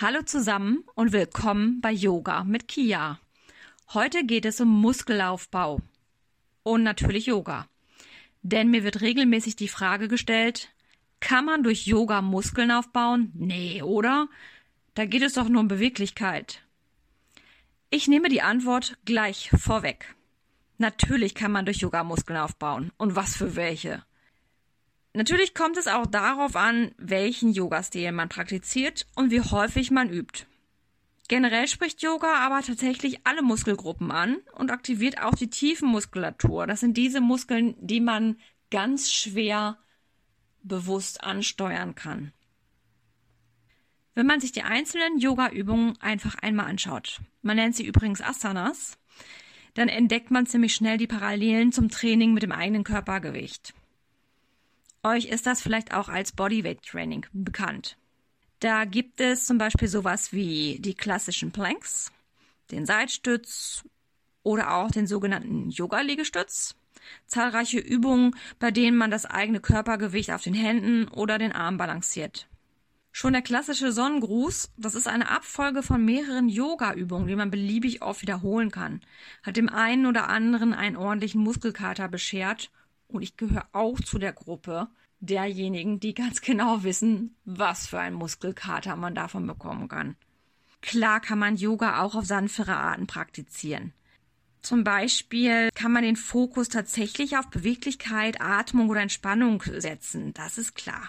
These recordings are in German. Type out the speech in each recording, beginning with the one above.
Hallo zusammen und willkommen bei Yoga mit Kia. Heute geht es um Muskelaufbau und natürlich Yoga. Denn mir wird regelmäßig die Frage gestellt, kann man durch Yoga Muskeln aufbauen? Nee, oder? Da geht es doch nur um Beweglichkeit. Ich nehme die Antwort gleich vorweg. Natürlich kann man durch Yoga Muskeln aufbauen. Und was für welche? Natürlich kommt es auch darauf an, welchen Yoga-Stil man praktiziert und wie häufig man übt. Generell spricht Yoga aber tatsächlich alle Muskelgruppen an und aktiviert auch die Tiefenmuskulatur. Das sind diese Muskeln, die man ganz schwer bewusst ansteuern kann. Wenn man sich die einzelnen Yoga-Übungen einfach einmal anschaut, man nennt sie übrigens Asanas, dann entdeckt man ziemlich schnell die Parallelen zum Training mit dem eigenen Körpergewicht. Euch ist das vielleicht auch als Bodyweight Training bekannt. Da gibt es zum Beispiel sowas wie die klassischen Planks, den Seitstütz oder auch den sogenannten Yoga-Liegestütz. Zahlreiche Übungen, bei denen man das eigene Körpergewicht auf den Händen oder den Arm balanciert. Schon der klassische Sonnengruß, das ist eine Abfolge von mehreren Yoga-Übungen, die man beliebig oft wiederholen kann, hat dem einen oder anderen einen ordentlichen Muskelkater beschert und ich gehöre auch zu der Gruppe derjenigen, die ganz genau wissen, was für ein Muskelkater man davon bekommen kann. Klar kann man Yoga auch auf sanftere Arten praktizieren. Zum Beispiel kann man den Fokus tatsächlich auf Beweglichkeit, Atmung oder Entspannung setzen. Das ist klar.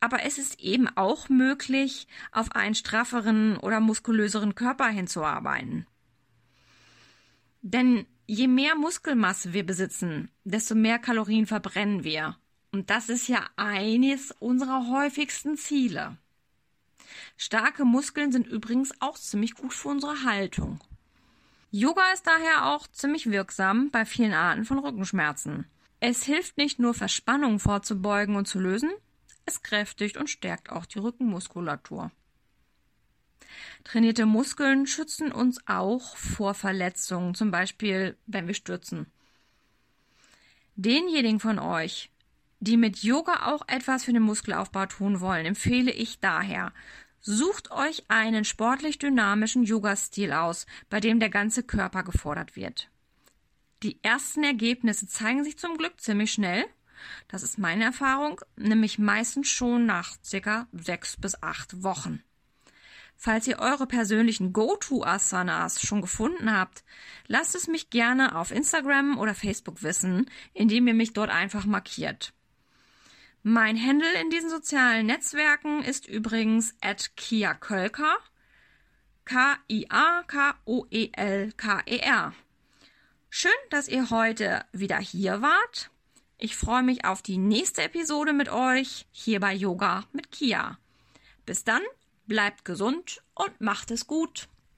Aber es ist eben auch möglich, auf einen strafferen oder muskulöseren Körper hinzuarbeiten. Denn je mehr Muskelmasse wir besitzen, desto mehr Kalorien verbrennen wir. Und das ist ja eines unserer häufigsten Ziele. Starke Muskeln sind übrigens auch ziemlich gut für unsere Haltung. Yoga ist daher auch ziemlich wirksam bei vielen Arten von Rückenschmerzen. Es hilft nicht nur Verspannungen vorzubeugen und zu lösen, es kräftigt und stärkt auch die Rückenmuskulatur. Trainierte Muskeln schützen uns auch vor Verletzungen, zum Beispiel wenn wir stürzen. Denjenigen von euch, die mit Yoga auch etwas für den Muskelaufbau tun wollen, empfehle ich daher, sucht euch einen sportlich dynamischen Yoga-Stil aus, bei dem der ganze Körper gefordert wird. Die ersten Ergebnisse zeigen sich zum Glück ziemlich schnell. Das ist meine Erfahrung, nämlich meistens schon nach circa sechs bis acht Wochen. Falls ihr eure persönlichen Go-To-Asanas schon gefunden habt, lasst es mich gerne auf Instagram oder Facebook wissen, indem ihr mich dort einfach markiert. Mein Handle in diesen sozialen Netzwerken ist übrigens at Kia Kölker. K-I-A-K-O-E-L-K-E-R. Schön, dass ihr heute wieder hier wart. Ich freue mich auf die nächste Episode mit euch hier bei Yoga mit Kia. Bis dann Bleibt gesund und macht es gut.